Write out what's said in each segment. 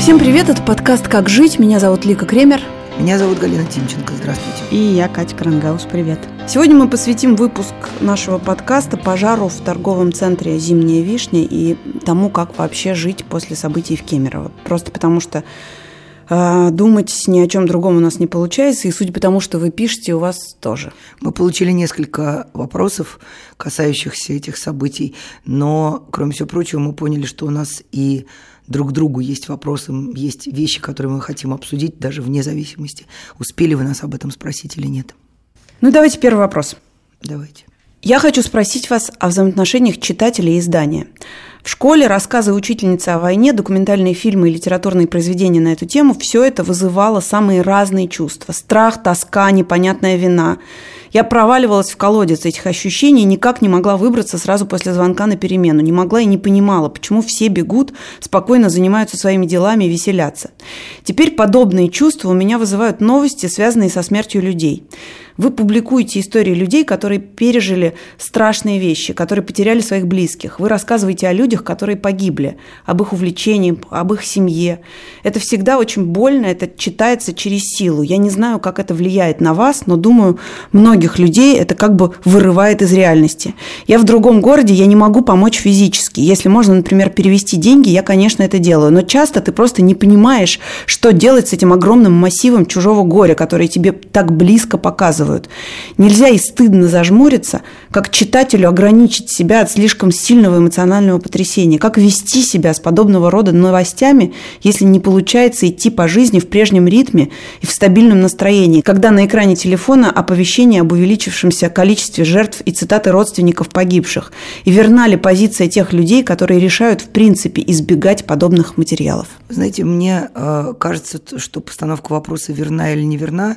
Всем привет, это подкаст «Как жить». Меня зовут Лика Кремер. Меня зовут Галина Тимченко. Здравствуйте. И я, Катя Крангаус. Привет. Сегодня мы посвятим выпуск нашего подкаста пожару в торговом центре «Зимняя вишня» и тому, как вообще жить после событий в Кемерово. Просто потому что э, думать ни о чем другом у нас не получается, и судя по тому, что вы пишете, у вас тоже. Мы получили несколько вопросов, касающихся этих событий, но, кроме всего прочего, мы поняли, что у нас и друг к другу есть вопросы, есть вещи, которые мы хотим обсудить, даже вне зависимости, успели вы нас об этом спросить или нет. Ну, давайте первый вопрос. Давайте. Я хочу спросить вас о взаимоотношениях читателя и издания. В школе рассказы учительницы о войне, документальные фильмы и литературные произведения на эту тему – все это вызывало самые разные чувства. Страх, тоска, непонятная вина. Я проваливалась в колодец этих ощущений никак не могла выбраться сразу после звонка на перемену. Не могла и не понимала, почему все бегут, спокойно занимаются своими делами и веселятся. Теперь подобные чувства у меня вызывают новости, связанные со смертью людей. Вы публикуете истории людей, которые пережили страшные вещи, которые потеряли своих близких. Вы рассказываете о людях, которые погибли, об их увлечении, об их семье. Это всегда очень больно, это читается через силу. Я не знаю, как это влияет на вас, но думаю, многих людей это как бы вырывает из реальности. Я в другом городе, я не могу помочь физически. Если можно, например, перевести деньги, я, конечно, это делаю. Но часто ты просто не понимаешь, что делать с этим огромным массивом чужого горя, который тебе так близко показывают рассказывают. Нельзя и стыдно зажмуриться, как читателю ограничить себя от слишком сильного эмоционального потрясения. Как вести себя с подобного рода новостями, если не получается идти по жизни в прежнем ритме и в стабильном настроении, когда на экране телефона оповещение об увеличившемся количестве жертв и цитаты родственников погибших. И верна ли позиция тех людей, которые решают в принципе избегать подобных материалов? Знаете, мне э, кажется, что постановка вопроса верна или неверна а,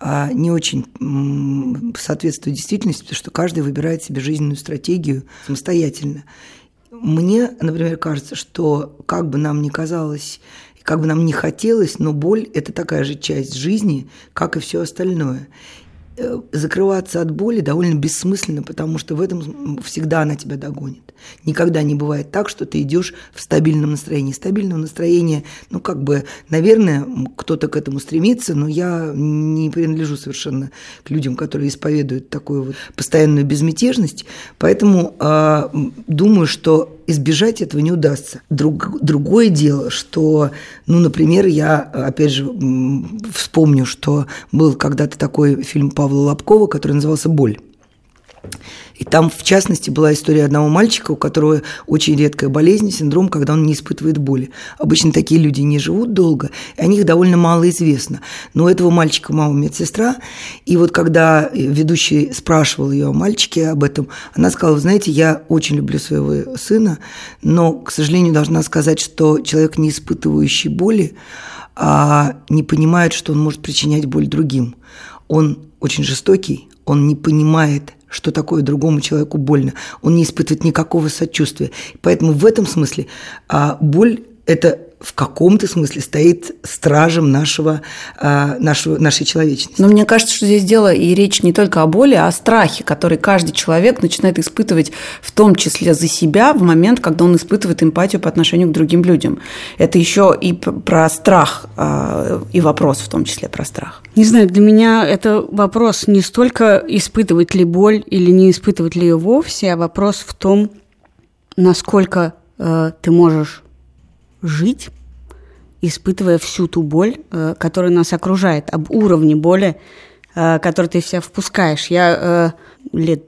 не очень соответствует действительности, потому что каждый выбирает себе жизненную стратегию самостоятельно. Мне, например, кажется, что как бы нам ни казалось, как бы нам ни хотелось, но боль – это такая же часть жизни, как и все остальное. Э, закрываться от боли довольно бессмысленно, потому что в этом всегда она тебя догонит. Никогда не бывает так, что ты идешь в стабильном настроении. Стабильного настроения, ну, как бы, наверное, кто-то к этому стремится, но я не принадлежу совершенно к людям, которые исповедуют такую вот постоянную безмятежность. Поэтому э, думаю, что избежать этого не удастся. Друг, другое дело, что, ну, например, я, опять же, вспомню, что был когда-то такой фильм Павла Лобкова, который назывался «Боль». И там, в частности, была история одного мальчика, у которого очень редкая болезнь, синдром, когда он не испытывает боли. Обычно такие люди не живут долго, и о них довольно мало известно. Но у этого мальчика мама медсестра, и вот когда ведущий спрашивал ее о мальчике об этом, она сказала, вы знаете, я очень люблю своего сына, но, к сожалению, должна сказать, что человек, не испытывающий боли, а не понимает, что он может причинять боль другим. Он очень жестокий, он не понимает что такое другому человеку больно. Он не испытывает никакого сочувствия. Поэтому в этом смысле а, боль – это в каком-то смысле стоит стражем нашего, а, нашего, нашей человечности. Но мне кажется, что здесь дело и речь не только о боли, а о страхе, который каждый человек начинает испытывать, в том числе за себя, в момент, когда он испытывает эмпатию по отношению к другим людям. Это еще и про страх, а, и вопрос в том числе про страх. Не знаю, для меня это вопрос не столько испытывать ли боль или не испытывать ли ее вовсе, а вопрос в том, насколько э, ты можешь жить, испытывая всю ту боль, э, которая нас окружает, об уровне боли, э, который ты в себя впускаешь. Я э, лет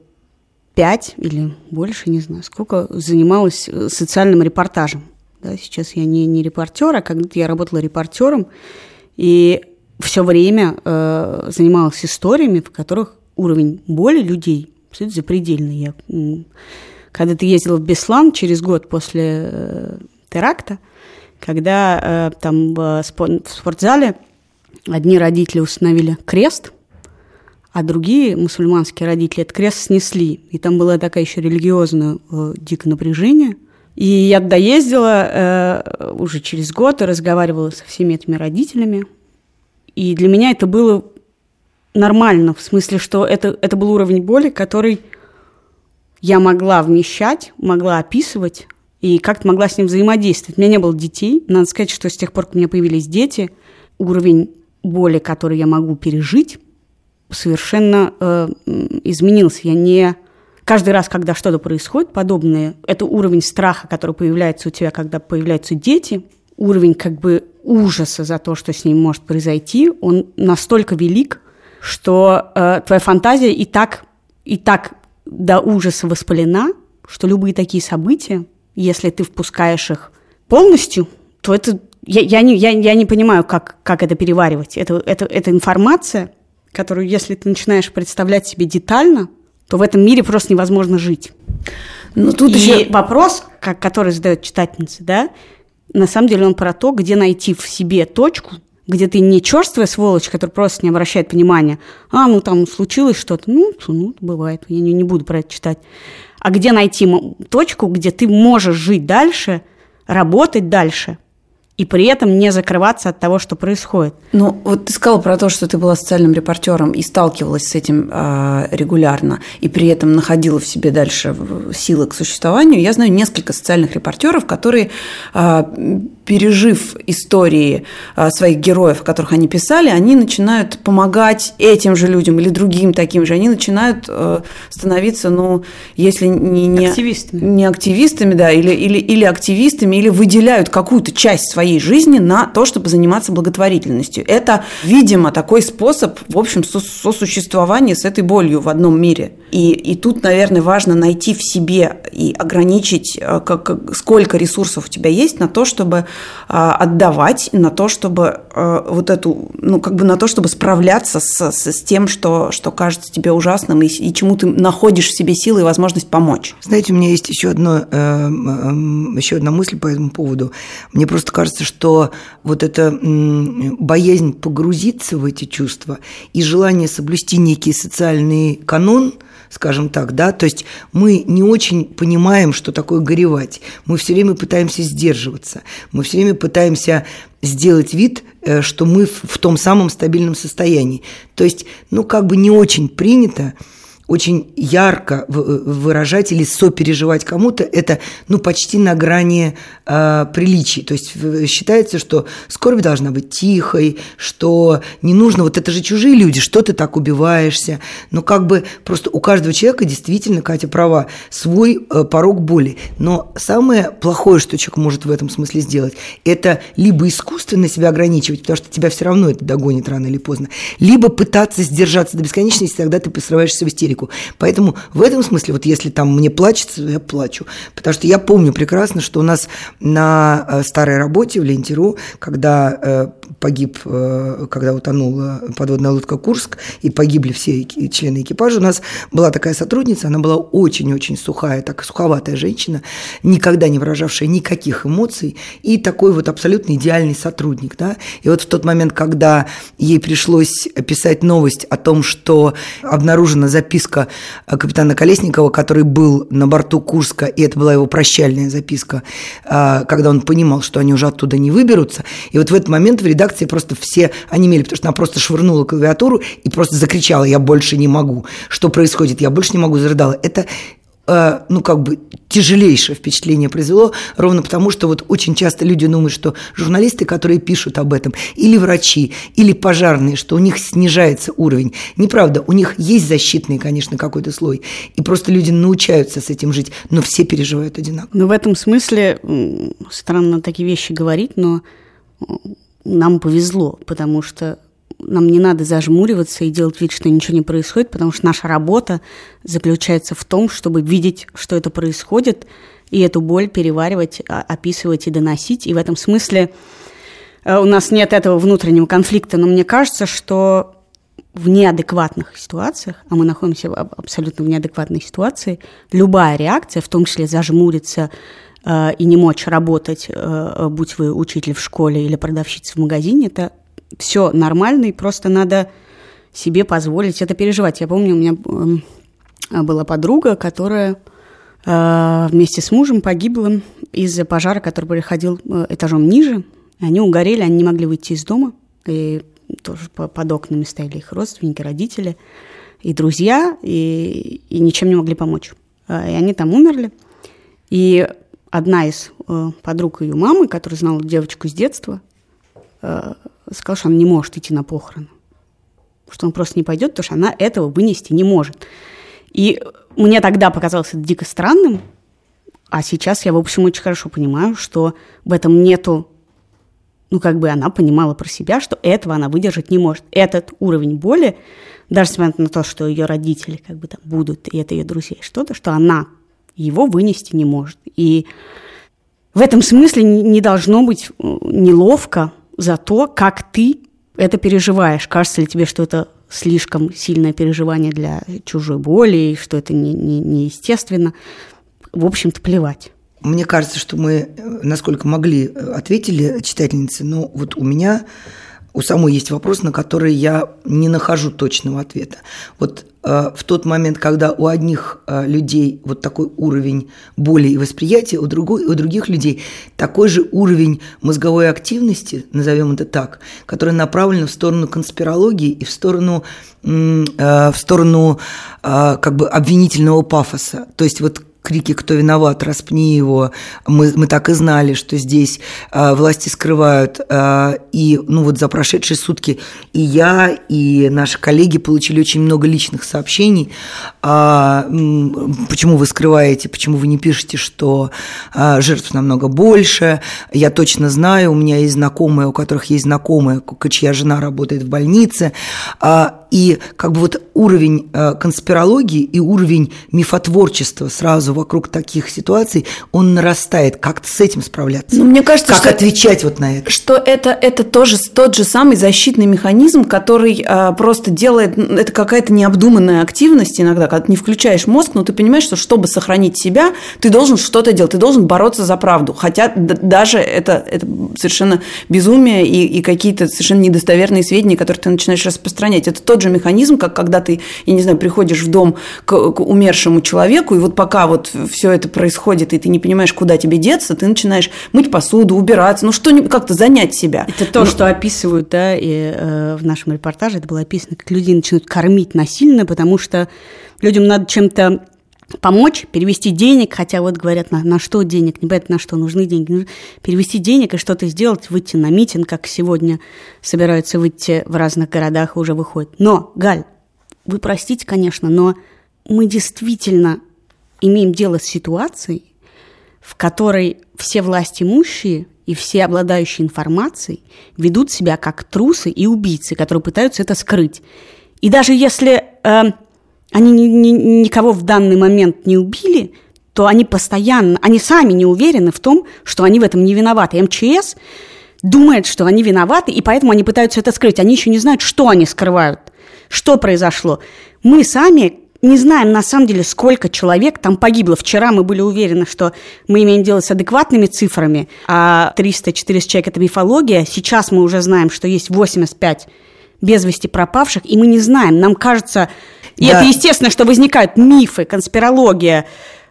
пять или больше, не знаю, сколько, занималась социальным репортажем. Да, сейчас я не, не репортер, а когда-то я работала репортером, и все время э, занималась историями, в которых уровень боли людей абсолютно запредельный. Я, когда ты ездила в Беслан через год после теракта, когда э, там в, в спортзале одни родители установили крест, а другие мусульманские родители этот крест снесли. И там было такое еще религиозное э, дикое напряжение. И я туда ездила э, уже через год и разговаривала со всеми этими родителями. И для меня это было нормально, в смысле, что это, это был уровень боли, который я могла вмещать, могла описывать, и как-то могла с ним взаимодействовать. У меня не было детей. Надо сказать, что с тех пор, как у меня появились дети, уровень боли, который я могу пережить, совершенно э, изменился. Я не каждый раз, когда что-то происходит подобное, это уровень страха, который появляется у тебя, когда появляются дети, уровень как бы ужаса за то, что с ним может произойти, он настолько велик, что э, твоя фантазия и так, и так до ужаса воспалена, что любые такие события, если ты впускаешь их полностью, то это я, я, не, я, я не понимаю, как, как это переваривать. Это, это, это информация, которую, если ты начинаешь представлять себе детально, то в этом мире просто невозможно жить. Но ну, тут И еще вопрос, как, который задает читательница, да, на самом деле он про то, где найти в себе точку, где ты не черствая сволочь, который просто не обращает внимания, а, ну там случилось что-то, ну, ну бывает, я не, не буду про это читать, а где найти точку, где ты можешь жить дальше, работать дальше – и при этом не закрываться от того, что происходит. Ну, вот ты сказала про то, что ты была социальным репортером и сталкивалась с этим э, регулярно, и при этом находила в себе дальше силы к существованию. Я знаю несколько социальных репортеров, которые э, пережив истории а, своих героев, о которых они писали, они начинают помогать этим же людям или другим таким же. Они начинают э, становиться, ну, если не, не активистами, не активистами да, или, или, или активистами, или выделяют какую-то часть своей жизни на то, чтобы заниматься благотворительностью. Это, видимо, такой способ, в общем, сосуществования с этой болью в одном мире. И, и тут, наверное, важно найти в себе и ограничить, э, как, сколько ресурсов у тебя есть на то, чтобы а, отдавать на то, чтобы а, вот эту, ну, как бы на то, чтобы справляться с, с, с тем, что, что кажется тебе ужасным, и, и чему ты находишь в себе силы и возможность помочь. Знаете, у меня есть еще, одно, э, еще одна мысль по этому поводу. Мне просто кажется, что вот эта боязнь погрузиться в эти чувства и желание соблюсти некий социальный канон – скажем так, да, то есть мы не очень понимаем, что такое горевать. Мы все время пытаемся сдерживаться, мы все время пытаемся сделать вид, э, что мы в том самом стабильном состоянии. То есть, ну, как бы не очень принято очень ярко э, выражать или сопереживать кому-то, это ну, почти на грани э, приличий. То есть считается, что скорбь должна быть тихой, что не нужно, вот это же чужие люди, что ты так убиваешься. Но как бы просто у каждого человека действительно, Катя права, свой э, порог боли. Но самое плохое, что человек может в этом смысле сделать, это либо искусственно себя ограничивать, потому что тебя все равно это догонит рано или поздно, либо пытаться сдержаться до бесконечности, тогда ты срываешься в истерику истерику. Поэтому в этом смысле, вот если там мне плачется, я плачу. Потому что я помню прекрасно, что у нас на э, старой работе в Лентеру, когда э, погиб, э, когда утонула подводная лодка Курск, и погибли все члены экипажа, у нас была такая сотрудница, она была очень-очень сухая, так суховатая женщина, никогда не выражавшая никаких эмоций, и такой вот абсолютно идеальный сотрудник. Да? И вот в тот момент, когда ей пришлось писать новость о том, что обнаружена записка записка э, капитана Колесникова, который был на борту Курска, и это была его прощальная записка, э, когда он понимал, что они уже оттуда не выберутся. И вот в этот момент в редакции просто все онемели, потому что она просто швырнула клавиатуру и просто закричала «Я больше не могу». Что происходит? Я больше не могу, зарыдала. Это ну, как бы тяжелейшее впечатление произвело, ровно потому, что вот очень часто люди думают, что журналисты, которые пишут об этом, или врачи, или пожарные, что у них снижается уровень. Неправда, у них есть защитный, конечно, какой-то слой, и просто люди научаются с этим жить, но все переживают одинаково. Ну, в этом смысле странно такие вещи говорить, но нам повезло, потому что нам не надо зажмуриваться и делать вид, что ничего не происходит, потому что наша работа заключается в том, чтобы видеть, что это происходит, и эту боль переваривать, а, описывать и доносить. И в этом смысле э, у нас нет этого внутреннего конфликта, но мне кажется, что в неадекватных ситуациях, а мы находимся абсолютно в неадекватной ситуации, любая реакция, в том числе зажмуриться э, и не мочь работать, э, будь вы учитель в школе или продавщица в магазине, это все нормально, и просто надо себе позволить это переживать. Я помню, у меня эм, была подруга, которая э, вместе с мужем погибла из-за пожара, который приходил э, этажом ниже. Они угорели, они не могли выйти из дома, и тоже под окнами стояли их родственники, родители и друзья, и, и ничем не могли помочь. Э, и они там умерли. И одна из подруг ее мамы, которая знала девочку с детства, сказала, что она не может идти на похороны. Что он просто не пойдет, потому что она этого вынести не может. И мне тогда показалось это дико странным, а сейчас я, в общем, очень хорошо понимаю, что в этом нету ну, как бы она понимала про себя, что этого она выдержать не может. Этот уровень боли, даже несмотря на то, что ее родители как бы там будут, и это ее друзья, что-то, что она его вынести не может. И в этом смысле не должно быть э, неловко за то, как ты это переживаешь. Кажется ли тебе, что это слишком сильное переживание для чужой боли, и что это неестественно? Не, не в общем-то, плевать. Мне кажется, что мы, насколько могли, ответили читательницы, но вот у меня у самой есть вопрос, на который я не нахожу точного ответа. Вот в тот момент, когда у одних э, людей вот такой уровень боли и восприятия, у, другой, у других людей такой же уровень мозговой активности, назовем это так, который направлен в сторону конспирологии и в сторону, э, в сторону э, как бы обвинительного пафоса. То есть вот крики «Кто виноват? Распни его!» мы, мы так и знали, что здесь э, власти скрывают. Э, и ну вот за прошедшие сутки и я, и наши коллеги получили очень много личных сообщений. Э, почему вы скрываете, почему вы не пишете, что э, жертв намного больше. Я точно знаю, у меня есть знакомые, у которых есть знакомые, чья жена работает в больнице. Э, и как бы вот уровень э, конспирологии и уровень мифотворчества сразу вокруг таких ситуаций, он нарастает. Как с этим справляться? Ну, мне кажется, как что, отвечать вот на это? Что это, это тоже тот же самый защитный механизм, который э, просто делает, это какая-то необдуманная активность иногда, когда ты не включаешь мозг, но ты понимаешь, что чтобы сохранить себя, ты должен что-то делать, ты должен бороться за правду. Хотя даже это, это совершенно безумие и, и какие-то совершенно недостоверные сведения, которые ты начинаешь распространять. Это тот тот же механизм, как когда ты, я не знаю, приходишь в дом к, к умершему человеку, и вот пока вот все это происходит, и ты не понимаешь, куда тебе деться, ты начинаешь мыть посуду, убираться, ну что как-то занять себя. Это то, ну, что описывают, да, и э, в нашем репортаже это было описано, как люди начинают кормить насильно, потому что людям надо чем-то помочь, перевести денег, хотя вот говорят, на, на что денег, не понятно, на что нужны деньги, перевести денег и что-то сделать, выйти на митинг, как сегодня собираются выйти в разных городах и уже выходят. Но, Галь, вы простите, конечно, но мы действительно имеем дело с ситуацией, в которой все власть имущие и все обладающие информацией ведут себя как трусы и убийцы, которые пытаются это скрыть. И даже если э, они ни, ни, никого в данный момент не убили, то они постоянно, они сами не уверены в том, что они в этом не виноваты. МЧС думает, что они виноваты, и поэтому они пытаются это скрыть. Они еще не знают, что они скрывают, что произошло. Мы сами не знаем, на самом деле, сколько человек там погибло. Вчера мы были уверены, что мы имеем дело с адекватными цифрами, а 300-400 человек – это мифология. Сейчас мы уже знаем, что есть 85 без вести пропавших, и мы не знаем. Нам кажется, и да. это естественно, что возникают мифы, конспирология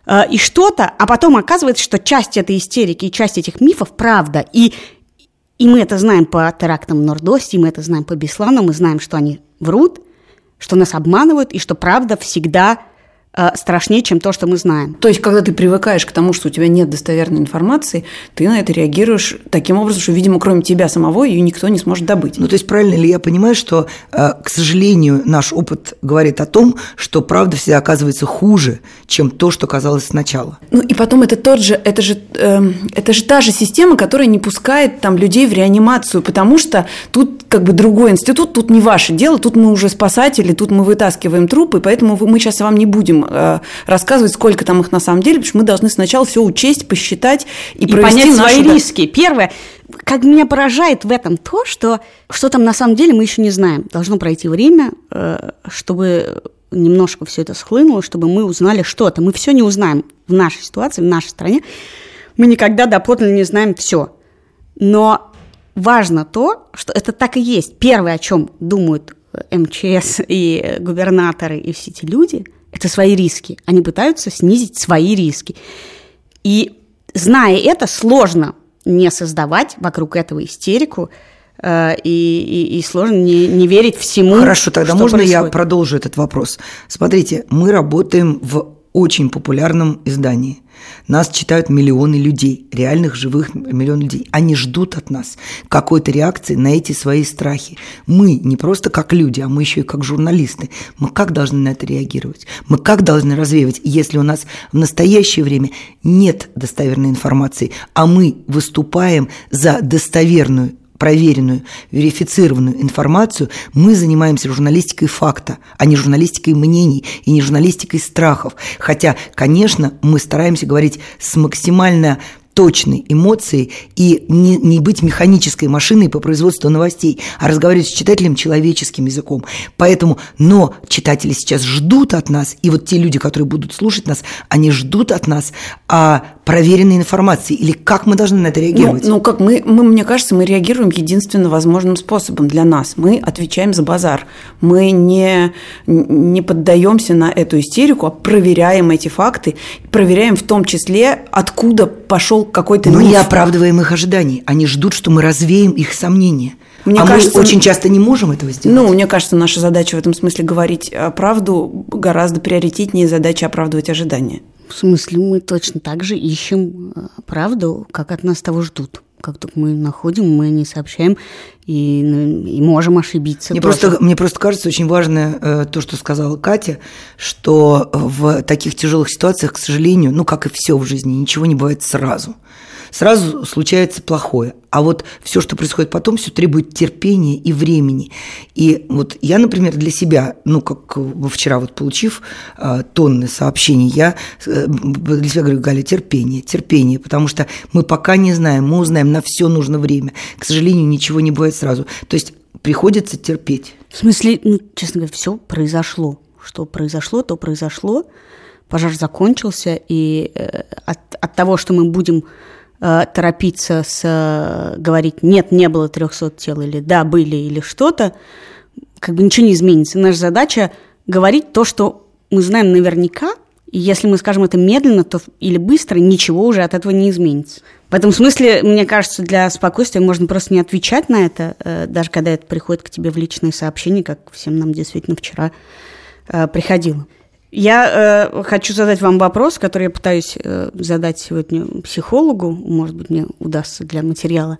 э, и что-то, а потом оказывается, что часть этой истерики и часть этих мифов правда. И, и мы это знаем по терактам в Нордосте, мы это знаем по Беслану, мы знаем, что они врут, что нас обманывают, и что правда всегда страшнее, чем то, что мы знаем. То есть, когда ты привыкаешь к тому, что у тебя нет достоверной информации, ты на это реагируешь таким образом, что, видимо, кроме тебя самого ее никто не сможет добыть. Ну, то есть, правильно ли я понимаю, что, э, к сожалению, наш опыт говорит о том, что правда всегда оказывается хуже, чем то, что казалось сначала? Ну, и потом это тот же, это же, э, это же та же система, которая не пускает там людей в реанимацию, потому что тут как бы другой институт, тут не ваше дело, тут мы уже спасатели, тут мы вытаскиваем трупы, поэтому мы сейчас вам не будем э, рассказывать, сколько там их на самом деле, потому что мы должны сначала все учесть, посчитать и, и понять нашу... свои риски. Первое, как меня поражает в этом то, что что там на самом деле мы еще не знаем. Должно пройти время, э, чтобы немножко все это схлынуло, чтобы мы узнали что-то. Мы все не узнаем в нашей ситуации, в нашей стране. Мы никогда доподлинно не знаем все. Но важно то, что это так и есть. Первое, о чем думают МЧС и губернаторы и все эти люди – это свои риски. Они пытаются снизить свои риски. И зная это, сложно не создавать вокруг этого истерику, э, и, и, и сложно не, не верить всему. Хорошо, тогда можно происходит. я продолжу этот вопрос? Смотрите, мы работаем в очень популярном издании. Нас читают миллионы людей, реальных живых миллионов людей. Они ждут от нас какой-то реакции на эти свои страхи. Мы не просто как люди, а мы еще и как журналисты. Мы как должны на это реагировать? Мы как должны развеивать, если у нас в настоящее время нет достоверной информации, а мы выступаем за достоверную проверенную, верифицированную информацию, мы занимаемся журналистикой факта, а не журналистикой мнений и не журналистикой страхов. Хотя, конечно, мы стараемся говорить с максимально точной эмоцией и не, не быть механической машиной по производству новостей, а разговаривать с читателем человеческим языком. Поэтому, но читатели сейчас ждут от нас, и вот те люди, которые будут слушать нас, они ждут от нас а, проверенной информации, или как мы должны на это реагировать? Ну, ну как мы, мы, мне кажется, мы реагируем единственно возможным способом для нас. Мы отвечаем за базар. Мы не, не поддаемся на эту истерику, а проверяем эти факты, проверяем в том числе, откуда пошел какой-то Но миф. не оправдываем их ожиданий. Они ждут, что мы развеем их сомнения. Мне а кажется, мы очень часто не можем этого сделать. Ну, мне кажется, наша задача в этом смысле говорить правду гораздо приоритетнее задачи оправдывать ожидания. В смысле, мы точно так же ищем э, правду, как от нас того ждут. Как только мы находим, мы не сообщаем и, ну, и можем ошибиться. Мне просто, мне просто кажется очень важно э, то, что сказала Катя, что в таких тяжелых ситуациях, к сожалению, ну как и все в жизни, ничего не бывает сразу сразу случается плохое. А вот все, что происходит потом, все требует терпения и времени. И вот я, например, для себя, ну, как вчера вот получив э, тонны сообщений, я э, для себя говорю, Галя, терпение, терпение, потому что мы пока не знаем, мы узнаем, на все нужно время. К сожалению, ничего не бывает сразу. То есть приходится терпеть. В смысле, ну, честно говоря, все произошло. Что произошло, то произошло. Пожар закончился, и э, от, от того, что мы будем торопиться с э, говорить «нет, не было 300 тел» или «да, были» или что-то, как бы ничего не изменится. Наша задача говорить то, что мы знаем наверняка, и если мы скажем это медленно то, или быстро, ничего уже от этого не изменится. В этом смысле, мне кажется, для спокойствия можно просто не отвечать на это, э, даже когда это приходит к тебе в личные сообщения, как всем нам действительно вчера приходило. Я э, хочу задать вам вопрос, который я пытаюсь э, задать сегодня психологу, может быть, мне удастся для материала,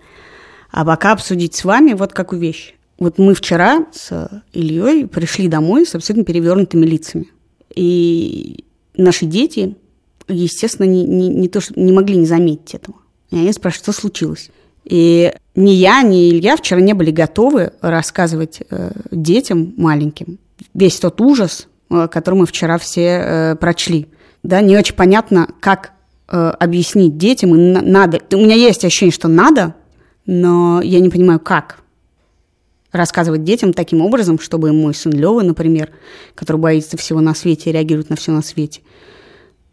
а пока обсудить с вами вот какую вещь. Вот мы вчера с Ильей пришли домой с абсолютно перевернутыми лицами. И наши дети, естественно, не, не, не то, что не могли не заметить этого. И они спрашивают, что случилось. И ни я, ни Илья вчера не были готовы рассказывать э, детям маленьким весь тот ужас, Э, который мы вчера все э, прочли. Да, не очень понятно, как э, объяснить детям, надо. У меня есть ощущение, что надо, но я не понимаю, как рассказывать детям таким образом, чтобы мой сын Лева, например, который боится всего на свете и реагирует на все на свете,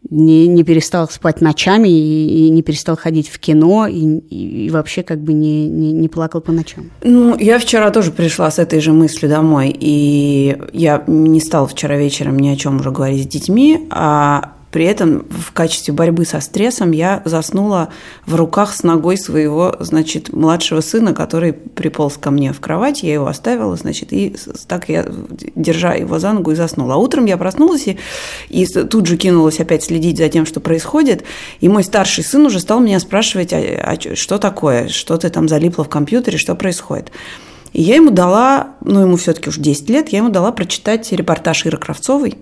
не, не перестал спать ночами и, и не перестал ходить в кино и, и, и вообще как бы не, не, не плакал по ночам. Ну, я вчера тоже пришла с этой же мыслью домой, и я не стала вчера вечером ни о чем уже говорить с детьми, а при этом в качестве борьбы со стрессом я заснула в руках с ногой своего, значит, младшего сына, который приполз ко мне в кровать, я его оставила, значит, и так я, держа его за ногу, и заснула. А утром я проснулась и, и тут же кинулась опять следить за тем, что происходит, и мой старший сын уже стал меня спрашивать, а, а что такое, что ты там залипла в компьютере, что происходит. И я ему дала, ну, ему все-таки уже 10 лет, я ему дала прочитать репортаж Иры Кравцовой,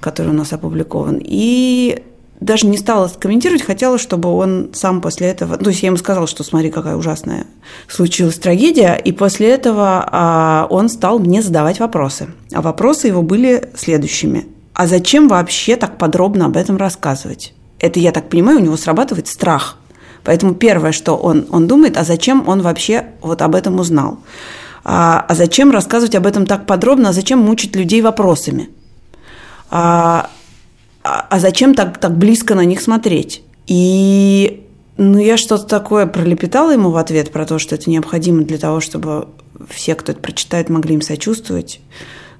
который у нас опубликован. И даже не стала комментировать, хотела, чтобы он сам после этого... То есть я ему сказала, что смотри, какая ужасная случилась трагедия, и после этого а, он стал мне задавать вопросы. А вопросы его были следующими. А зачем вообще так подробно об этом рассказывать? Это, я так понимаю, у него срабатывает страх. Поэтому первое, что он, он думает, а зачем он вообще вот об этом узнал? А, а зачем рассказывать об этом так подробно, а зачем мучить людей вопросами? А, а, а зачем так, так близко на них смотреть? И ну, я что-то такое пролепетала ему в ответ про то, что это необходимо для того, чтобы все, кто это прочитает, могли им сочувствовать.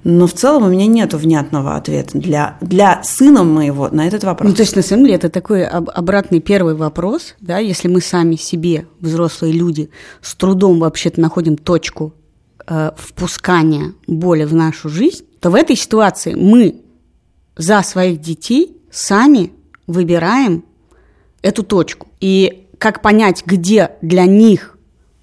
Но в целом у меня нет внятного ответа для, для сына моего на этот вопрос. Ну, то есть, на самом деле, это такой об, обратный первый вопрос, да, если мы сами себе, взрослые люди, с трудом вообще-то находим точку э, впускания боли в нашу жизнь, то в этой ситуации мы за своих детей сами выбираем эту точку. И как понять, где для них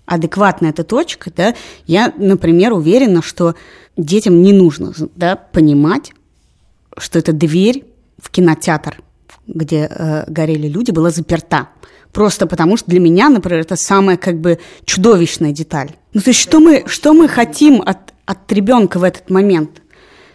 адекватна эта точка, да, я, например, уверена, что детям не нужно да, понимать, что эта дверь в кинотеатр, где э, горели люди, была заперта. Просто потому что для меня, например, это самая как бы чудовищная деталь. Ну, то есть что мы, что мы хотим от, от ребенка в этот момент?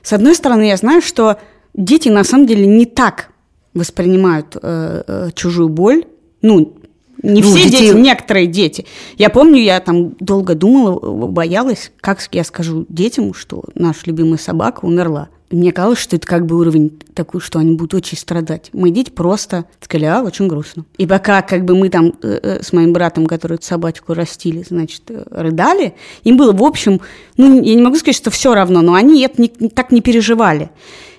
С одной стороны, я знаю, что дети на самом деле не так воспринимают э, э, чужую боль. Ну, не ну, все детей... дети, некоторые дети. Я помню, я там долго думала, боялась, как я скажу детям, что наша любимая собака умерла. Мне казалось, что это как бы уровень такой, что они будут очень страдать. Мои дети просто сказали, а, очень грустно. И пока как бы мы там э, э, с моим братом, который эту собачку растили, значит, э, рыдали, им было, в общем, ну, я не могу сказать, что все равно, но они это не, так не переживали.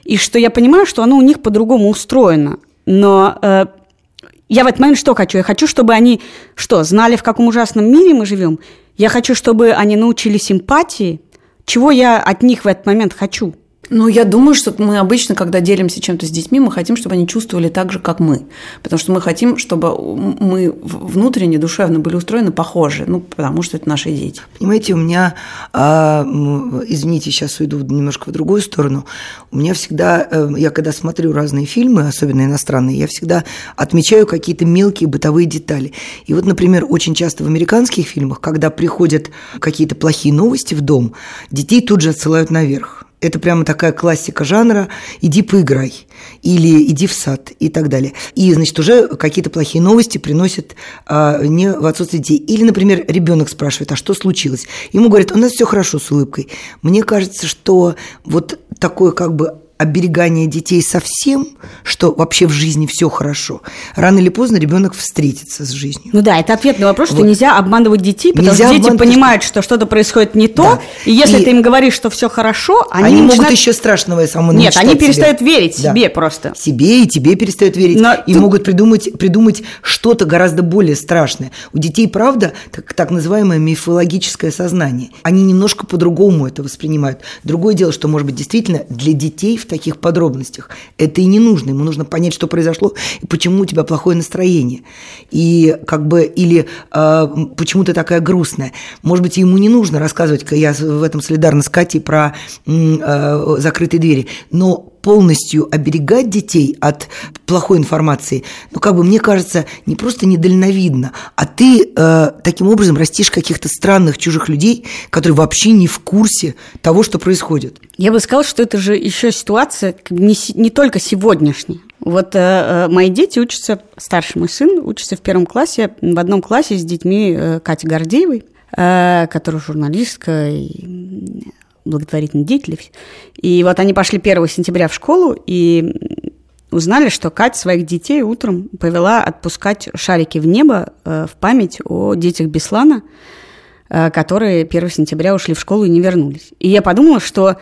И что я понимаю, что оно у них по-другому устроено. Но э, я в этот момент что хочу? Я хочу, чтобы они что, знали, в каком ужасном мире мы живем? Я хочу, чтобы они научились эмпатии. Чего я от них в этот момент хочу? Ну, я думаю, что мы обычно, когда делимся чем-то с детьми, мы хотим, чтобы они чувствовали так же, как мы. Потому что мы хотим, чтобы мы внутренне, душевно были устроены похожи. Ну, потому что это наши дети. Понимаете, у меня, а, извините, сейчас уйду немножко в другую сторону. У меня всегда, э, я когда смотрю разные фильмы, особенно иностранные, я всегда отмечаю какие-то мелкие бытовые детали. И вот, например, очень часто в американских фильмах, когда приходят какие-то плохие новости в дом, детей тут же отсылают наверх это прямо такая классика жанра «иди поиграй» или «иди в сад» и так далее. И, значит, уже какие-то плохие новости приносят а, не в отсутствие детей. Или, например, ребенок спрашивает, а что случилось? Ему говорят, у нас все хорошо с улыбкой. Мне кажется, что вот такое как бы оберегание детей совсем, что вообще в жизни все хорошо, рано или поздно ребенок встретится с жизнью. Ну да, это ответ на вопрос, вот. что нельзя обманывать детей, потому нельзя что дети понимают, что что-то происходит не то, да. и если и ты им говоришь, что все хорошо, они, они начинают... могут еще страшного самого Нет, они перестают себе. верить да. себе просто. Себе и тебе перестают верить. Но и тут... могут придумать, придумать что-то гораздо более страшное. У детей, правда, так, так называемое мифологическое сознание. Они немножко по-другому это воспринимают. Другое дело, что, может быть, действительно для детей в таких подробностях. Это и не нужно. Ему нужно понять, что произошло и почему у тебя плохое настроение. И как бы, или э, почему ты такая грустная. Может быть, ему не нужно рассказывать, я в этом солидарна с Катей, про э, закрытые двери. Но полностью оберегать детей от плохой информации, ну, как бы, мне кажется, не просто недальновидно, а ты э, таким образом растишь каких-то странных чужих людей, которые вообще не в курсе того, что происходит. Я бы сказала, что это же еще ситуация не, не только сегодняшняя. Вот э, э, мои дети учатся, старший мой сын учится в первом классе, в одном классе с детьми э, Кати Гордеевой, э, которая журналистка и благотворительный деятель. И вот они пошли 1 сентября в школу и узнали, что Катя своих детей утром повела отпускать шарики в небо э, в память о детях Беслана, э, которые 1 сентября ушли в школу и не вернулись. И я подумала, что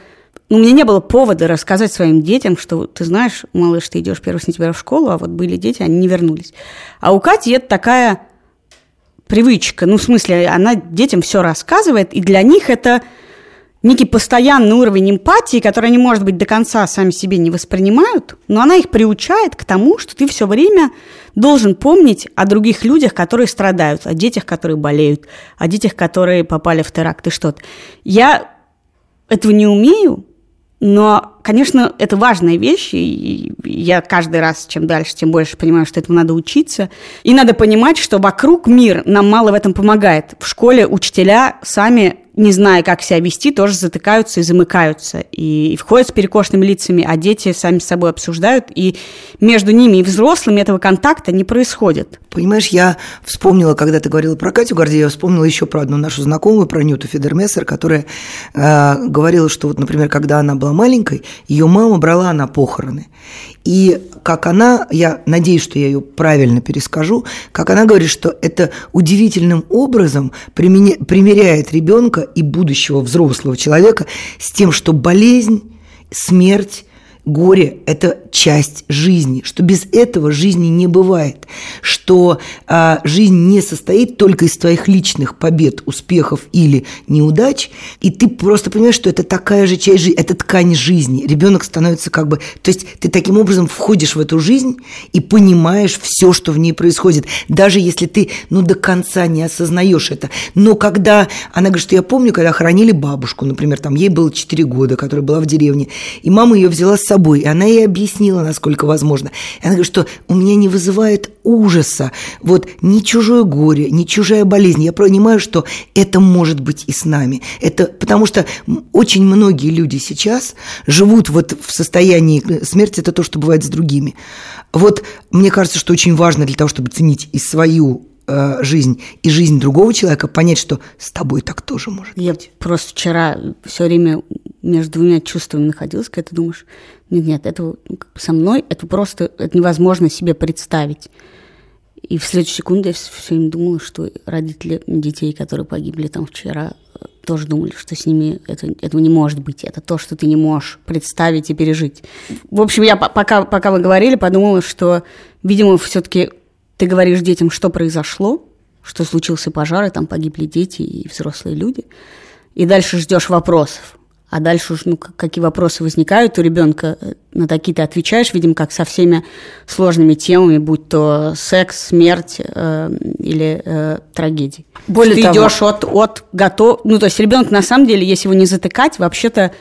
ну, у меня не было повода рассказать своим детям, что ты знаешь, малыш, ты идешь 1 сентября в школу, а вот были дети, они не вернулись. А у Кати это такая привычка, ну, в смысле, она детям все рассказывает, и для них это некий постоянный уровень эмпатии, который они, может быть, до конца сами себе не воспринимают, но она их приучает к тому, что ты все время должен помнить о других людях, которые страдают, о детях, которые болеют, о детях, которые попали в теракт и что-то. Я этого не умею, но, конечно, это важная вещь, и я каждый раз, чем дальше, тем больше понимаю, что этому надо учиться. И надо понимать, что вокруг мир нам мало в этом помогает. В школе учителя сами не зная, как себя вести, тоже затыкаются и замыкаются, и, и входят с перекошенными лицами, а дети сами с собой обсуждают, и между ними и взрослыми этого контакта не происходит. Понимаешь, я вспомнила, когда ты говорила про Катю Гордееву, я вспомнила еще про одну нашу знакомую, про Нюту Федермессер, которая э, говорила, что вот, например, когда она была маленькой, ее мама брала на похороны. И как она, я надеюсь, что я ее правильно перескажу, как она говорит, что это удивительным образом примеряет ребенка и будущего взрослого человека с тем, что болезнь, смерть горе – это часть жизни, что без этого жизни не бывает, что а, жизнь не состоит только из твоих личных побед, успехов или неудач, и ты просто понимаешь, что это такая же часть жизни, это ткань жизни. Ребенок становится как бы, то есть ты таким образом входишь в эту жизнь и понимаешь все, что в ней происходит, даже если ты, ну, до конца не осознаешь это. Но когда она говорит, что я помню, когда хоронили бабушку, например, там ей было 4 года, которая была в деревне, и мама ее взяла с собой, и она ей объяснила, насколько возможно. И она говорит, что у меня не вызывает ужаса вот ни чужое горе, ни чужая болезнь. Я понимаю, что это может быть и с нами. Это потому что очень многие люди сейчас живут вот в состоянии смерти, это то, что бывает с другими. Вот мне кажется, что очень важно для того, чтобы ценить и свою э, жизнь и жизнь другого человека, понять, что с тобой так тоже может Я быть. просто вчера все время между двумя чувствами находилась, когда ты думаешь, нет, нет, это со мной, это просто это невозможно себе представить. И в следующую секунду я все время думала, что родители детей, которые погибли там вчера, тоже думали, что с ними это, этого не может быть. Это то, что ты не можешь представить и пережить. В общем, я пока, пока вы говорили, подумала, что, видимо, все-таки ты говоришь детям, что произошло, что случился пожар, и там погибли дети и взрослые люди. И дальше ждешь вопросов. А дальше уж, ну, какие вопросы возникают у ребенка, э, на такие ты отвечаешь, видимо, как со всеми сложными темами, будь то секс, смерть э, или э, трагедии. Более ты того... идешь от, от готов... Ну, то есть ребенок, на самом деле, если его не затыкать, вообще-то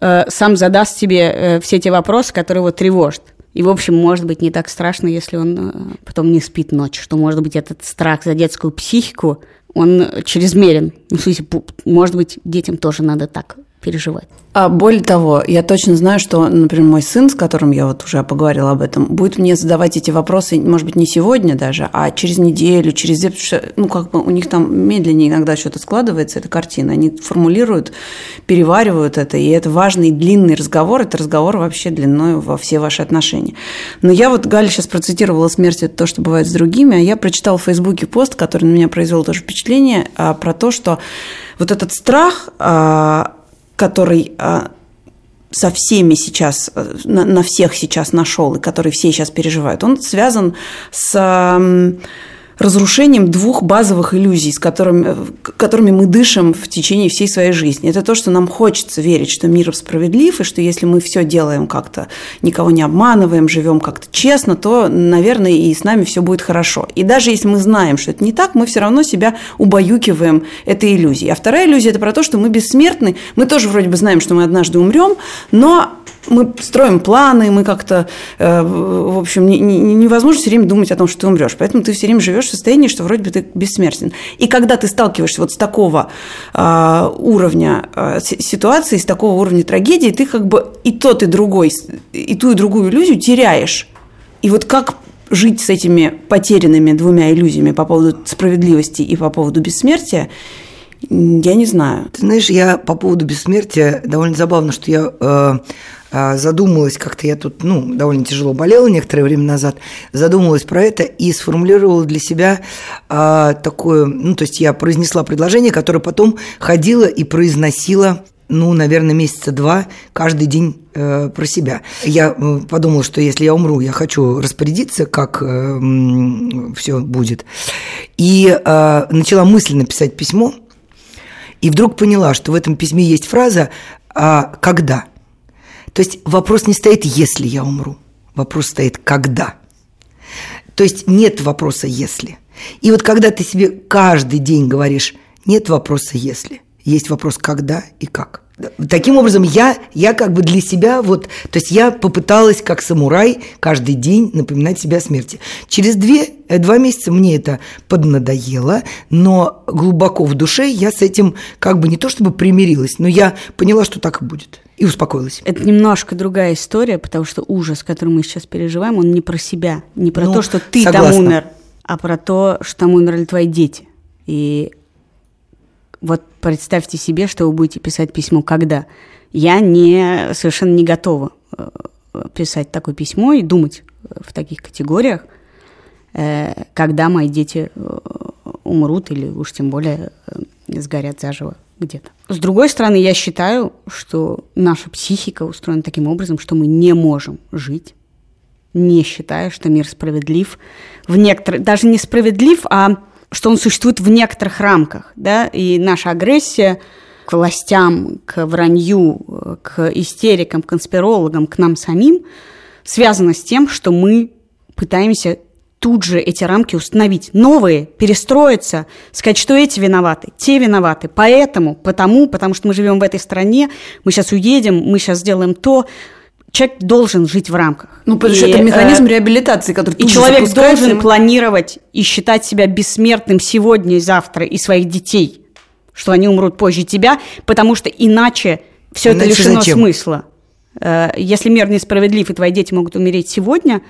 э, сам задаст тебе э, все те вопросы, которые его тревожат. И, в общем, может быть не так страшно, если он э, потом не спит ночь, что, может быть, этот страх за детскую психику, он чрезмерен. Ну, в смысле, может быть, детям тоже надо так переживать. А более того, я точно знаю, что, например, мой сын, с которым я вот уже поговорила об этом, будет мне задавать эти вопросы, может быть, не сегодня даже, а через неделю, через ну, как бы у них там медленнее иногда что-то складывается, эта картина. Они формулируют, переваривают это, и это важный длинный разговор, это разговор вообще длиной во все ваши отношения. Но я вот, Галя сейчас процитировала «Смерть – это то, что бывает с другими», а я прочитала в Фейсбуке пост, который на меня произвел тоже впечатление, а, про то, что вот этот страх а, который а, со всеми сейчас, э, на, на всех сейчас нашел, и который все сейчас переживают, он связан с разрушением двух базовых иллюзий, с которыми, которыми мы дышим в течение всей своей жизни. Это то, что нам хочется верить, что мир справедлив, и что если мы все делаем как-то, никого не обманываем, живем как-то честно, то, наверное, и с нами все будет хорошо. И даже если мы знаем, что это не так, мы все равно себя убаюкиваем этой иллюзией. А вторая иллюзия – это про то, что мы бессмертны. Мы тоже вроде бы знаем, что мы однажды умрем, но мы строим планы, мы как-то, э, в общем, не, не, невозможно все время думать о том, что ты умрешь. Поэтому ты все время живешь в состоянии, что вроде бы ты бессмертен. И когда ты сталкиваешься вот с такого э, уровня э, ситуации, с такого уровня трагедии, ты как бы и тот, и другой, и ту, и другую иллюзию теряешь. И вот как жить с этими потерянными двумя иллюзиями по поводу справедливости и по поводу бессмертия, я не знаю. Ты знаешь, я по поводу бессмертия довольно забавно, что я э, задумалась, как-то я тут, ну, довольно тяжело болела некоторое время назад, задумалась про это и сформулировала для себя а, такое, ну, то есть я произнесла предложение, которое потом ходила и произносила ну, наверное, месяца два каждый день э, про себя. Я э, подумала, что если я умру, я хочу распорядиться, как э, все будет. И э, начала мысленно писать письмо, и вдруг поняла, что в этом письме есть фраза «а когда?». То есть вопрос не стоит «если я умру», вопрос стоит «когда». То есть нет вопроса «если». И вот когда ты себе каждый день говоришь «нет вопроса «если», есть вопрос «когда» и «как». Таким образом, я, я как бы для себя, вот, то есть я попыталась, как самурай, каждый день напоминать себе о смерти. Через две, э, два месяца мне это поднадоело, но глубоко в душе я с этим как бы не то чтобы примирилась, но я поняла, что так и будет. И успокоилась. Это немножко другая история, потому что ужас, который мы сейчас переживаем, он не про себя, не про ну, то, что ты согласна. там умер, а про то, что там умерли твои дети. И вот представьте себе, что вы будете писать письмо когда. Я не, совершенно не готова э, писать такое письмо и думать в таких категориях, э, когда мои дети э, умрут или уж тем более сгорят заживо где-то. С другой стороны, я считаю, что наша психика устроена таким образом, что мы не можем жить, не считая, что мир справедлив в некоторых, даже не справедлив, а что он существует в некоторых рамках, да, и наша агрессия к властям, к вранью, к истерикам, конспирологам, к нам самим связана с тем, что мы пытаемся тут же эти рамки установить. Новые, перестроиться, сказать, что эти виноваты, те виноваты. Поэтому, потому, потому что мы живем в этой стране, мы сейчас уедем, мы сейчас сделаем то. Человек должен жить в рамках. Ну, потому что это механизм э, реабилитации, который И человек должен мы... планировать и считать себя бессмертным сегодня и завтра, и своих детей, что они умрут позже тебя, потому что иначе все иначе это лишено зачем? смысла. Э, если мир несправедлив, и твои дети могут умереть сегодня,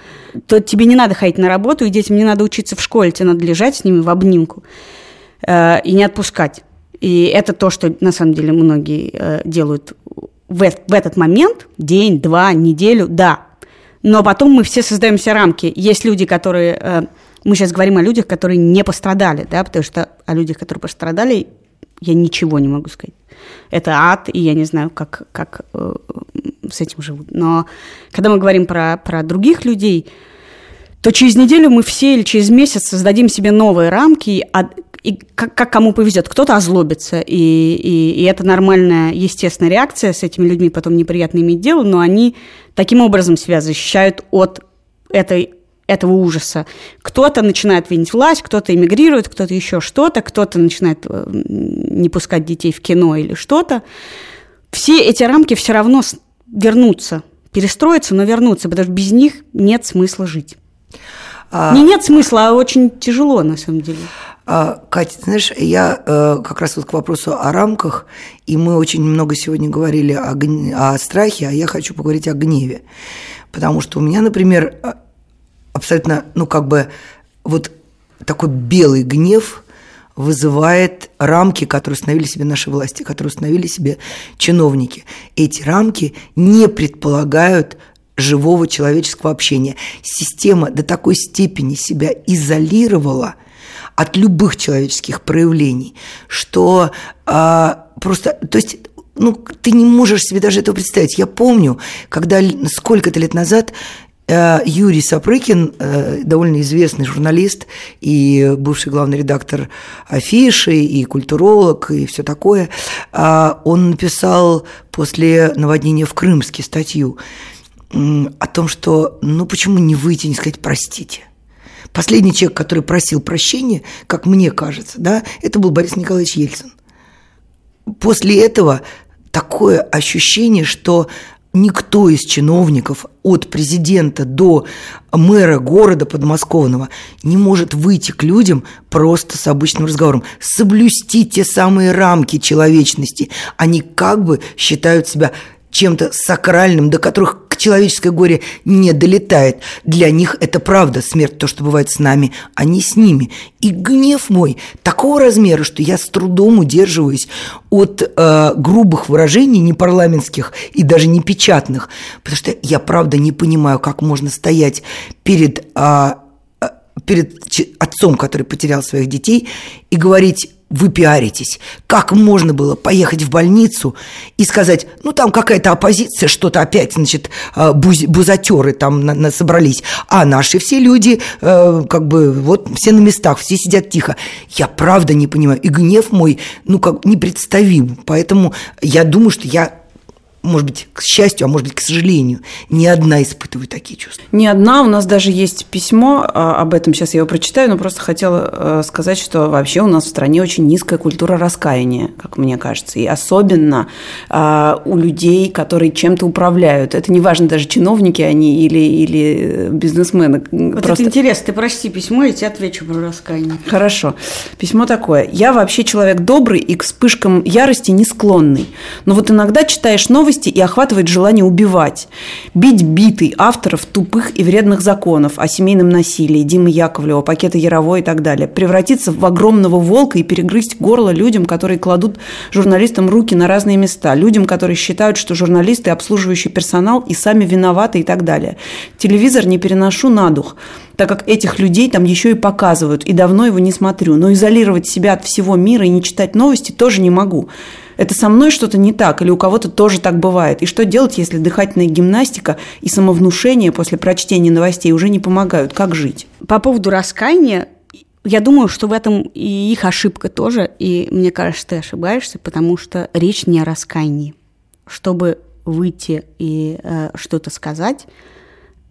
то тебе не надо ходить на работу, и детям не надо учиться в школе, тебе надо лежать с ними в обнимку э, и не отпускать. И это то, что на самом деле многие э, делают в, этот момент, день, два, неделю, да. Но потом мы все создаем все рамки. Есть люди, которые... Мы сейчас говорим о людях, которые не пострадали, да, потому что о людях, которые пострадали, я ничего не могу сказать. Это ад, и я не знаю, как, как с этим живут. Но когда мы говорим про, про других людей, то через неделю мы все или через месяц создадим себе новые рамки, а, и как, как кому повезет. Кто-то озлобится, и, и, и это нормальная, естественная реакция. С этими людьми потом неприятно иметь дело, но они таким образом себя защищают от этой этого ужаса. Кто-то начинает винить власть, кто-то эмигрирует, кто-то еще что-то, кто-то начинает э, не пускать детей в кино или что-то. Все эти рамки все равно вернутся, перестроятся, но вернутся, потому что без них нет смысла жить. А... Не нет смысла, а очень тяжело на самом деле. А, Катя, знаешь, я э, как раз вот к вопросу о рамках, и мы очень много сегодня говорили о, о страхе, а я хочу поговорить о гневе. Потому что у меня, например, абсолютно, ну, как бы, вот такой белый гнев вызывает рамки, которые установили себе наши власти, которые установили себе чиновники. Эти рамки не предполагают живого человеческого общения. Система до такой степени себя изолировала от любых человеческих проявлений, что а, просто, то есть ну, ты не можешь себе даже этого представить. Я помню, когда сколько-то лет назад Юрий Сапрыкин, э, довольно известный журналист и бывший главный редактор афиши, и культуролог, и все такое, э, он написал после наводнения в Крымске статью о том, что ну почему не выйти, не сказать «простите». Последний человек, который просил прощения, как мне кажется, да, это был Борис Николаевич Ельцин. После этого такое ощущение, что никто из чиновников от президента до мэра города подмосковного не может выйти к людям просто с обычным разговором, соблюсти те самые рамки человечности. Они как бы считают себя чем-то сакральным, до которых человеческое горе не долетает. Для них это правда, смерть, то, что бывает с нами, а не с ними. И гнев мой такого размера, что я с трудом удерживаюсь от э, грубых выражений непарламентских и даже непечатных, потому что я правда не понимаю, как можно стоять перед... Э, перед отцом, который потерял своих детей, и говорить вы пиаритесь. Как можно было поехать в больницу и сказать, ну там какая-то оппозиция, что-то опять, значит, э, буз, бузатеры там на, на, собрались, а наши все люди, э, как бы, вот все на местах, все сидят тихо. Я правда не понимаю. И гнев мой, ну как, непредставим. Поэтому я думаю, что я может быть, к счастью, а может быть, к сожалению, ни одна испытывает такие чувства. Ни одна. У нас даже есть письмо а, об этом. Сейчас я его прочитаю, но просто хотела э, сказать, что вообще у нас в стране очень низкая культура раскаяния, как мне кажется. И особенно а, у людей, которые чем-то управляют. Это не важно, даже чиновники они или, или бизнесмены. Вот просто... это интересно. Ты прочти письмо, и я тебе отвечу про раскаяние. Хорошо. Письмо такое. Я вообще человек добрый и к вспышкам ярости не склонный. Но вот иногда читаешь новости, справедливости и охватывает желание убивать. Бить битый авторов тупых и вредных законов о семейном насилии Димы Яковлева, пакета Яровой и так далее. Превратиться в огромного волка и перегрызть горло людям, которые кладут журналистам руки на разные места. Людям, которые считают, что журналисты – обслуживающий персонал и сами виноваты и так далее. Телевизор не переношу на дух так как этих людей там еще и показывают, и давно его не смотрю. Но изолировать себя от всего мира и не читать новости тоже не могу. Это со мной что-то не так, или у кого-то тоже так бывает. И что делать, если дыхательная гимнастика и самовнушение после прочтения новостей уже не помогают? Как жить? По поводу раскаяния, я думаю, что в этом и их ошибка тоже, и мне кажется, ты ошибаешься, потому что речь не о раскаянии. Чтобы выйти и э, что-то сказать,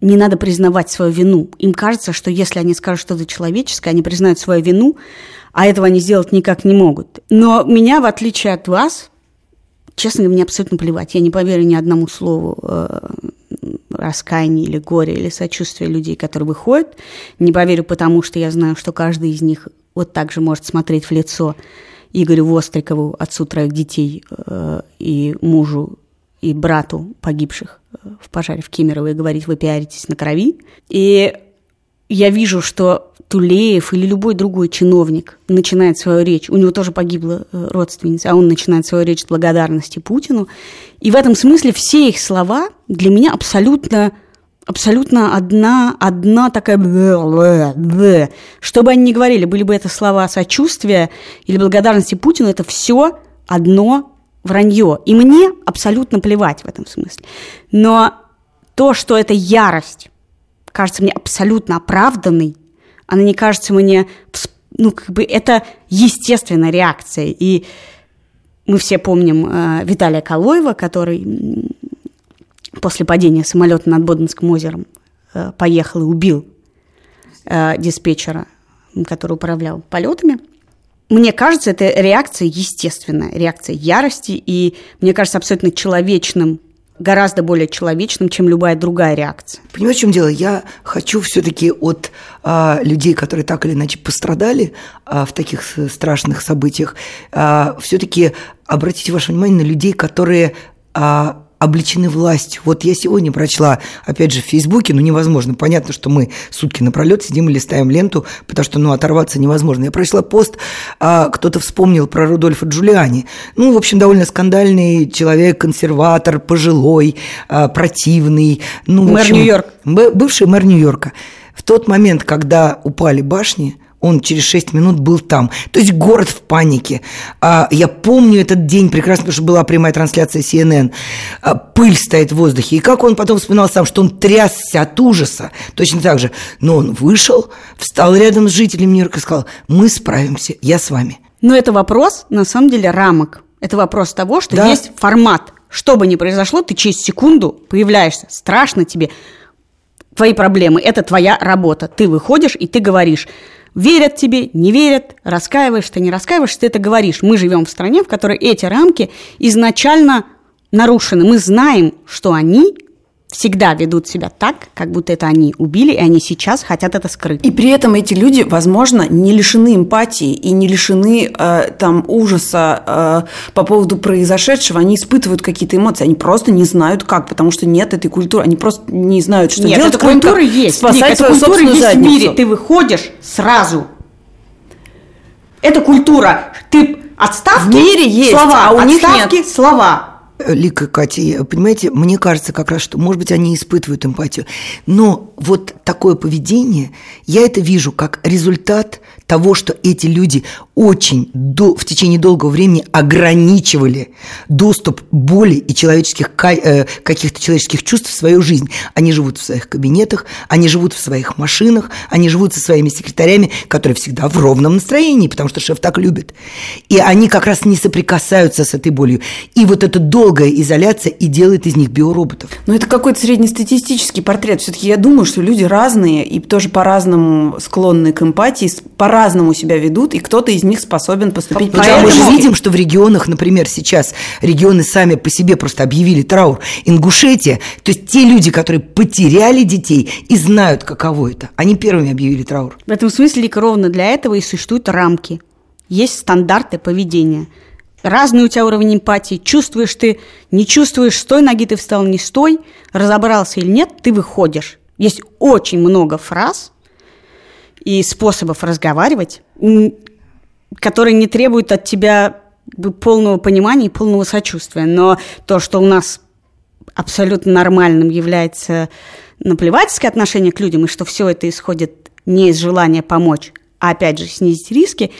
не надо признавать свою вину. Им кажется, что если они скажут что-то человеческое, они признают свою вину, а этого они сделать никак не могут. Но меня, в отличие от вас, честно говоря, мне абсолютно плевать. Я не поверю ни одному слову э, раскаяния или горя или сочувствия людей, которые выходят. Не поверю, потому что я знаю, что каждый из них вот так же может смотреть в лицо Игорю Вострикову, отцу троих детей э, и мужу и брату погибших э, в пожаре в Кемерово и говорить, вы пиаритесь на крови. И я вижу, что Тулеев или любой другой чиновник начинает свою речь, у него тоже погибла э, родственница, а он начинает свою речь с благодарности Путину. И в этом смысле все их слова для меня абсолютно абсолютно одна, одна такая Что бы они ни говорили, были бы это слова сочувствия или благодарности Путину, это все одно вранье. И мне абсолютно плевать в этом смысле. Но то, что это ярость, кажется мне абсолютно оправданной, она не кажется мне, ну, как бы это естественная реакция. И мы все помним э, Виталия Калоева, который после падения самолета над Боденским озером э, поехал и убил э, диспетчера, который управлял полетами – мне кажется, это реакция естественная, реакция ярости, и мне кажется абсолютно человечным гораздо более человечным, чем любая другая реакция. Понимаете, в чем дело? Я хочу все-таки от а, людей, которые так или иначе пострадали а, в таких страшных событиях, а, все-таки обратить ваше внимание на людей, которые а, обличены властью. Вот я сегодня прочла, опять же, в Фейсбуке, ну, невозможно. Понятно, что мы сутки напролет сидим и листаем ленту, потому что, ну, оторваться невозможно. Я прочла пост, а кто-то вспомнил про Рудольфа Джулиани. Ну, в общем, довольно скандальный человек, консерватор, пожилой, а, противный. Ну, мэр Нью-Йорк. Бывший мэр Нью-Йорка. В тот момент, когда упали башни, он через 6 минут был там. То есть город в панике. А, я помню этот день прекрасно, потому что была прямая трансляция CNN. А, пыль стоит в воздухе. И как он потом вспоминал сам, что он трясся от ужаса. Точно так же. Но он вышел, встал рядом с жителями Нью-Йорка и сказал, мы справимся, я с вами. Но это вопрос, на самом деле, рамок. Это вопрос того, что да. есть формат. Что бы ни произошло, ты через секунду появляешься. Страшно тебе. Твои проблемы – это твоя работа. Ты выходишь и ты говоришь – верят тебе, не верят, раскаиваешься, не раскаиваешься, ты это говоришь. Мы живем в стране, в которой эти рамки изначально нарушены. Мы знаем, что они всегда ведут себя так, как будто это они убили, и они сейчас хотят это скрыть. И при этом эти люди, возможно, не лишены эмпатии и не лишены э, там ужаса э, по поводу произошедшего. Они испытывают какие-то эмоции, они просто не знают как, потому что нет этой культуры, они просто не знают, что нет, делать. Эта культура есть. Спасать Ник, свою эта культура есть задницу. в мире. Ты выходишь сразу. Это культура. Ты отставки. В мире есть, слова, а у отставки, них нет. слова. Лика, Катя, понимаете, мне кажется как раз, что, может быть, они испытывают эмпатию, но вот такое поведение, я это вижу как результат того, что эти люди очень до, в течение долгого времени ограничивали доступ боли и человеческих, э, каких-то человеческих чувств в свою жизнь. Они живут в своих кабинетах, они живут в своих машинах, они живут со своими секретарями, которые всегда в ровном настроении, потому что шеф так любит. И они как раз не соприкасаются с этой болью. И вот эта долгая изоляция и делает из них биороботов. Но это какой-то среднестатистический портрет. Все-таки я думаю, что люди разные и тоже по-разному склонны к эмпатии, по-разному себя ведут, и кто-то из них способен поступить по Мы же видим, что в регионах, например, сейчас регионы сами по себе просто объявили траур. Ингушетия, то есть те люди, которые потеряли детей и знают, каково это, они первыми объявили траур. В этом смысле ровно для этого и существуют рамки. Есть стандарты поведения. Разный у тебя уровень эмпатии, чувствуешь ты, не чувствуешь, с той ноги ты встал, не с той, разобрался или нет, ты выходишь. Есть очень много фраз и способов разговаривать, которые не требуют от тебя полного понимания и полного сочувствия. Но то, что у нас абсолютно нормальным является наплевательское отношение к людям, и что все это исходит не из желания помочь, а опять же снизить риски,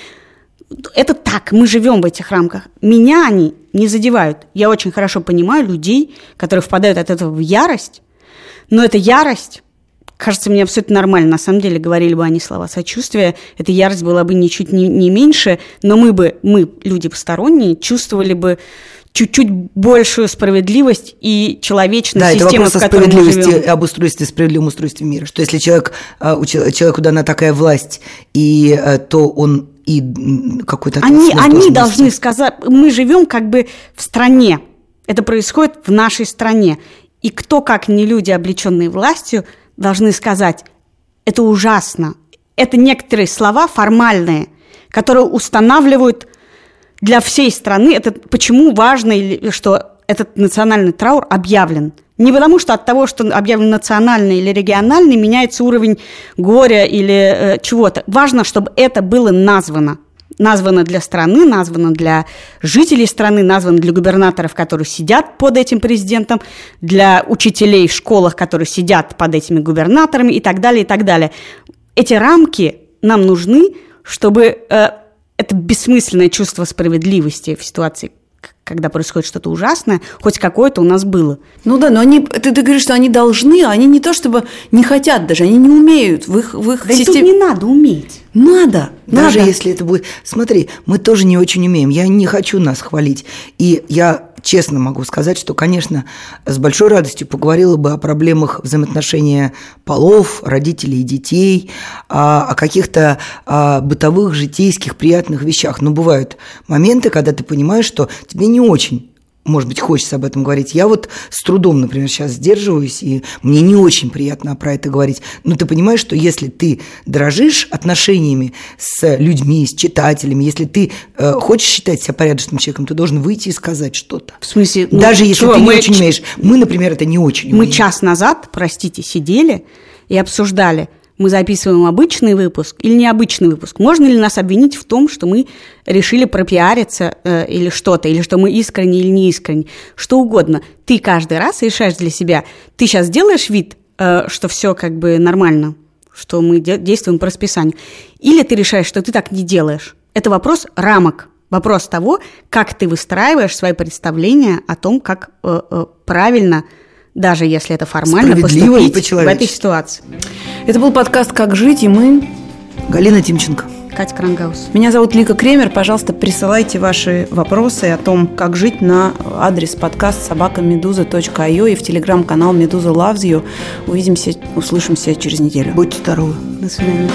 это так, мы живем в этих рамках. Меня они не задевают. Я очень хорошо понимаю людей, которые впадают от этого в ярость, но эта ярость кажется мне абсолютно нормально. На самом деле, говорили бы они слова сочувствия, эта ярость была бы ничуть не, не меньше, но мы бы, мы, люди посторонние, чувствовали бы чуть-чуть большую справедливость и человечность да, системы, это вопрос в которой мы живем. об устройстве, справедливом устройстве мира. Что если человек, а, у человеку дана такая власть, и э, то он и какой-то... Они, они должны сказать, мы живем как бы в стране, это происходит в нашей стране. И кто, как не люди, облеченные властью, должны сказать, это ужасно. Это некоторые слова формальные, которые устанавливают для всей страны, это почему важно, что этот национальный траур объявлен. Не потому, что от того, что объявлен национальный или региональный, меняется уровень горя или э, чего-то. Важно, чтобы это было названо. Названо для страны, названо для жителей страны, названо для губернаторов, которые сидят под этим президентом, для учителей в школах, которые сидят под этими губернаторами и так далее, и так далее. Эти рамки нам нужны, чтобы э, это бессмысленное чувство справедливости в ситуации, когда происходит что-то ужасное, хоть какое-то у нас было. Ну да, но они, ты, ты говоришь, что они должны, а они не то чтобы не хотят даже, они не умеют в их, в их да системе. тут не надо уметь. Надо. Даже надо. если это будет... Смотри, мы тоже не очень умеем. Я не хочу нас хвалить. И я честно могу сказать, что, конечно, с большой радостью поговорила бы о проблемах взаимоотношения полов, родителей и детей, о, о каких-то о бытовых, житейских, приятных вещах. Но бывают моменты, когда ты понимаешь, что тебе не очень может быть, хочется об этом говорить. Я вот с трудом, например, сейчас сдерживаюсь, и мне не очень приятно про это говорить. Но ты понимаешь, что если ты дорожишь отношениями с людьми, с читателями, если ты э, хочешь считать себя порядочным человеком, ты должен выйти и сказать что-то. В смысле? Ну, Даже если чего? ты не мы... очень умеешь. Мы, например, это не очень Мы умеем. час назад, простите, сидели и обсуждали – мы записываем обычный выпуск или необычный выпуск? Можно ли нас обвинить в том, что мы решили пропиариться э, или что-то, или что мы искренне или не искренне? Что угодно. Ты каждый раз решаешь для себя. Ты сейчас делаешь вид, э, что все как бы нормально, что мы де- действуем по расписанию. Или ты решаешь, что ты так не делаешь. Это вопрос рамок. Вопрос того, как ты выстраиваешь свои представления о том, как э, э, правильно даже если это формально, поступить в этой ситуации. Это был подкаст «Как жить» и мы... Галина Тимченко. Катя Крангаус. Меня зовут Лика Кремер. Пожалуйста, присылайте ваши вопросы о том, как жить на адрес подкаст собакамедуза.io и в телеграм-канал Медуза Loves You. Увидимся, услышимся через неделю. Будьте здоровы. До свидания.